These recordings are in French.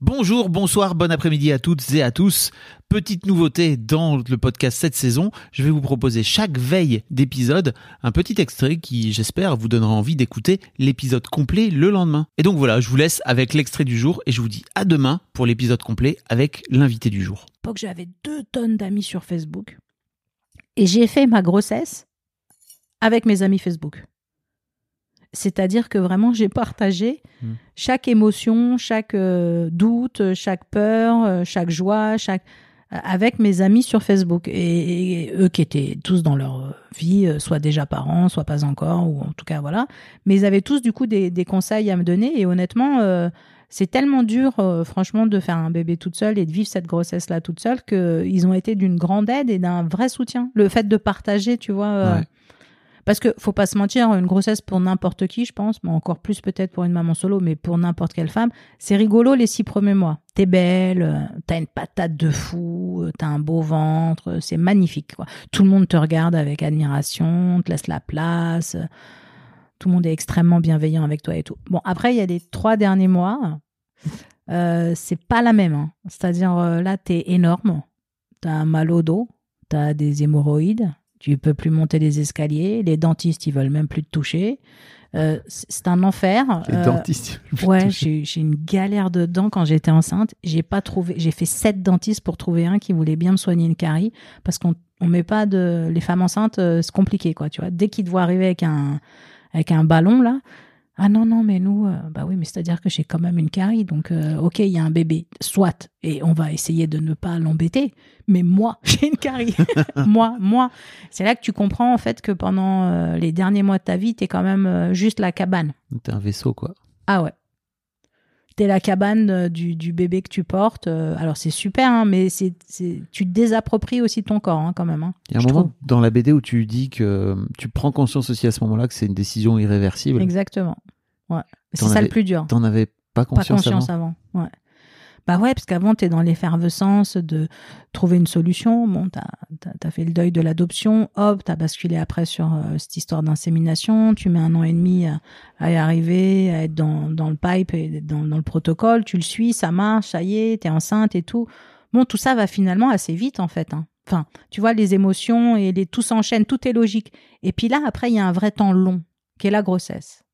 Bonjour, bonsoir, bon après-midi à toutes et à tous. Petite nouveauté dans le podcast cette saison, je vais vous proposer chaque veille d'épisode un petit extrait qui, j'espère, vous donnera envie d'écouter l'épisode complet le lendemain. Et donc voilà, je vous laisse avec l'extrait du jour et je vous dis à demain pour l'épisode complet avec l'invité du jour. l'époque, j'avais deux tonnes d'amis sur Facebook. Et j'ai fait ma grossesse avec mes amis Facebook. C'est-à-dire que vraiment, j'ai partagé Hmm. chaque émotion, chaque euh, doute, chaque peur, euh, chaque joie, chaque euh, avec mes amis sur Facebook et, et eux qui étaient tous dans leur vie, euh, soit déjà parents, soit pas encore, ou en tout cas voilà. Mais ils avaient tous du coup des, des conseils à me donner et honnêtement, c'est tellement dur, franchement, de faire un bébé toute seule et de vivre cette grossesse-là toute seule qu'ils ont été d'une grande aide et d'un vrai soutien. Le fait de partager, tu vois. Ouais. Parce que faut pas se mentir, une grossesse pour n'importe qui, je pense, mais encore plus peut-être pour une maman solo, mais pour n'importe quelle femme, c'est rigolo les six premiers mois. T'es belle, euh, t'as une patate de fou, euh, t'as un beau ventre, euh, c'est magnifique. Tout le monde te regarde avec admiration, te laisse la place. Tout le monde est extrêmement bienveillant avec toi et tout. Bon, après, il y a les trois derniers mois, c'est pas la même. hein. C'est-à-dire, là, t'es énorme, t'as un mal au dos, t'as des hémorroïdes, tu peux plus monter les escaliers, les dentistes, ils veulent même plus te toucher. Euh, c'est un enfer. Les Euh, dentistes. Ouais, j'ai j'ai une galère de dents quand j'étais enceinte. J'ai pas trouvé, j'ai fait sept dentistes pour trouver un qui voulait bien me soigner une carie parce qu'on on met pas de les femmes enceintes, euh, c'est compliqué quoi, tu vois. Dès qu'ils te voient arriver avec un avec un ballon là, ah non non mais nous, euh, bah oui mais c'est à dire que j'ai quand même une carie donc euh, ok il y a un bébé, soit et on va essayer de ne pas l'embêter, mais moi j'ai une carie, moi moi, c'est là que tu comprends en fait que pendant euh, les derniers mois de ta vie t'es quand même juste la cabane. T'es un vaisseau, quoi. Ah ouais. T'es la cabane euh, du, du bébé que tu portes. euh, Alors c'est super, hein, mais c'est, tu te désappropries aussi ton corps hein, quand même. hein, Il y a un moment trouve. dans la BD où tu dis que tu prends conscience aussi à ce moment-là que c'est une décision irréversible. Exactement. Ouais. C'est ça le plus dur. T'en avais pas Pas conscience, conscience avant. avant. Ouais. Bah ouais, parce qu'avant, tu es dans l'effervescence de trouver une solution. Bon, tu as, fait le deuil de l'adoption. Hop, tu as basculé après sur euh, cette histoire d'insémination. Tu mets un an et demi à, y arriver, à être dans, le pipe et dans, le protocole. Tu le suis, ça marche, ça y est, tu es enceinte et tout. Bon, tout ça va finalement assez vite, en fait. hein. Enfin, tu vois, les émotions et les, tout s'enchaîne, tout est logique. Et puis là, après, il y a un vrai temps long, qui est la grossesse.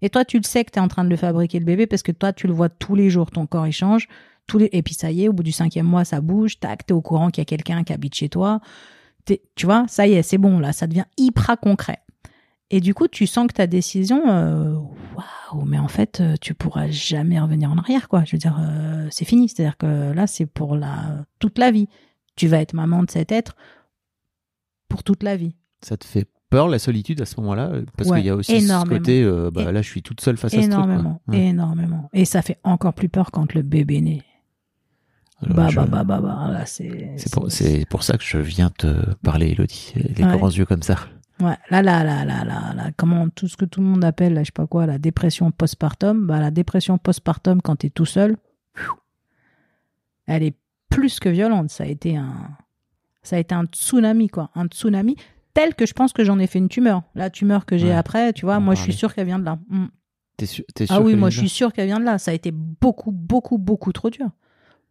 Et toi, tu le sais que tu es en train de le fabriquer, le bébé, parce que toi, tu le vois tous les jours, ton corps, il change. Tous les... Et puis ça y est, au bout du cinquième mois, ça bouge, tac, t'es au courant qu'il y a quelqu'un qui habite chez toi. Tu vois, ça y est, c'est bon, là, ça devient hyper concret. Et du coup, tu sens que ta décision, euh, waouh, mais en fait, euh, tu pourras jamais revenir en arrière, quoi. Je veux dire, euh, c'est fini. C'est-à-dire que là, c'est pour la toute la vie. Tu vas être maman de cet être pour toute la vie. Ça te fait peur la solitude à ce moment-là? Parce Ouais, qu'il y a aussi énormément. ce côté, euh, bah, là je suis toute seule face à ce truc. énormément, Ouais. énormément. Et ça fait encore plus peur quand le bébé naît. Alors, Bah, je- bah, bah, bah, bah, là, c'est. C'est pour, pour ça que je viens te parler, Elodie. Les Ouais. grands yeux comme ça. Ouais, là, là, là, là, là, là, comment tout ce que tout le monde appelle, là, je sais pas quoi, la dépression postpartum, bah, la dépression postpartum quand t'es tout seul, elle est plus que violente. Ça a été un, ça a été un tsunami, quoi, un tsunami tel que je pense que j'en ai fait une tumeur. La tumeur que j'ai Ouais. après, tu vois, moi, je suis sûre qu'elle vient de là. Mm. T'es sûr, sûr Ah oui, moi, je suis sûre qu'elle vient de là. Ça a été beaucoup, beaucoup, beaucoup trop dur.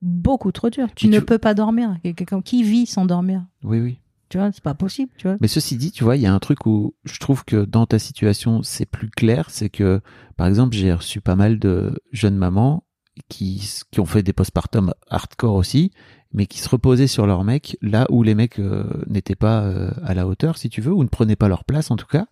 Beaucoup trop dur. Tu ne peux pas dormir. Quelqu'un qui vit sans dormir. Oui, oui. Tu vois, c'est pas possible, tu vois. Mais ceci dit, tu vois, il y a un truc où je trouve que dans ta situation, c'est plus clair. C'est que, par exemple, j'ai reçu pas mal de jeunes mamans qui, qui ont fait des postpartum hardcore aussi, mais qui se reposaient sur leurs mecs là où les mecs euh, n'étaient pas euh, à la hauteur, si tu veux, ou ne prenaient pas leur place en tout cas.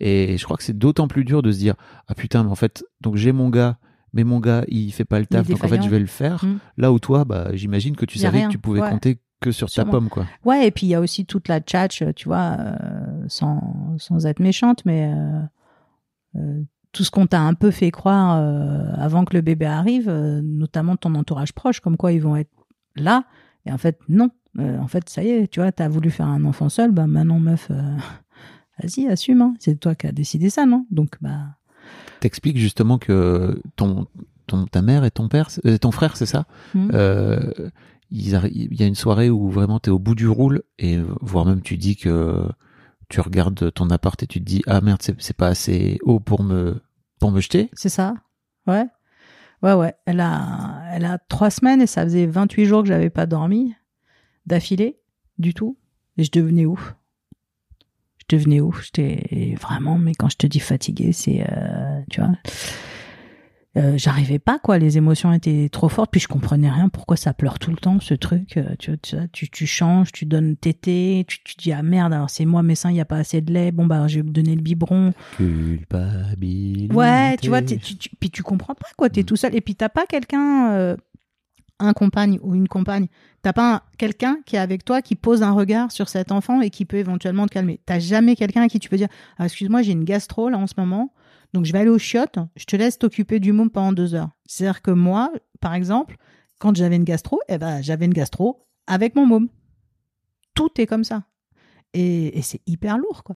Et je crois que c'est d'autant plus dur de se dire ah putain, mais en fait, donc j'ai mon gars, mais mon gars il fait pas le taf, donc en fait je vais le faire. Mm. Là où toi, bah j'imagine que tu savais rien. que tu pouvais Ouais. compter que sur ta Sûrement. pomme quoi. Ouais, et puis il y a aussi toute la tchatch, tu vois, euh, sans, sans être méchante, mais euh, euh, tout ce qu'on t'a un peu fait croire euh, avant que le bébé arrive, euh, notamment ton entourage proche, comme quoi ils vont être là. Et en fait, non. Euh, en fait, ça y est, tu vois, t'as voulu faire un enfant seul, bah maintenant, meuf, vas-y, assume. Hein. C'est toi qui as décidé ça, non? Donc, bah. T'expliques justement que ton, ton, ta mère et ton père, ton frère, c'est ça hmm. Il y a une soirée où vraiment t'es au bout du roule et voire même tu dis que tu regardes ton appart et tu te dis ah merde c'est pas assez haut pour me pour me jeter. C'est ça. Ouais. Ouais ouais. Elle a elle a trois semaines et ça faisait 28 jours que j'avais pas dormi d'affilée du tout et je devenais ouf. Je devenais ouf. J'étais vraiment mais quand je te dis fatigué c'est euh, tu vois. Euh, j'arrivais pas quoi. Les émotions étaient trop fortes puis je comprenais rien pourquoi ça pleure tout le temps ce truc euh, tu, tu, tu changes tu donnes tété tu, tu dis ah merde alors c'est moi mes seins il y a pas assez de lait. Bon bah je vais me donner le biberon. Culpabilité. Ouais tu vois tu, puis tu comprends pas quoi. T'es es mm. tout seul. Et puis t'as pas quelqu'un un compagne ou une compagne, t'as pas quelqu'un qui est avec toi qui pose un regard sur cet enfant et qui peut éventuellement te calmer. T'as jamais quelqu'un à qui tu peux dire ah, excuse-moi j'ai une gastro en ce moment, donc, je vais aller au chiottes, je te laisse t'occuper du môme pendant deux heures. C'est-à-dire que moi, par exemple, quand j'avais une gastro, eh ben, j'avais une gastro avec mon môme. Tout est comme ça. Et, et c'est hyper lourd, quoi.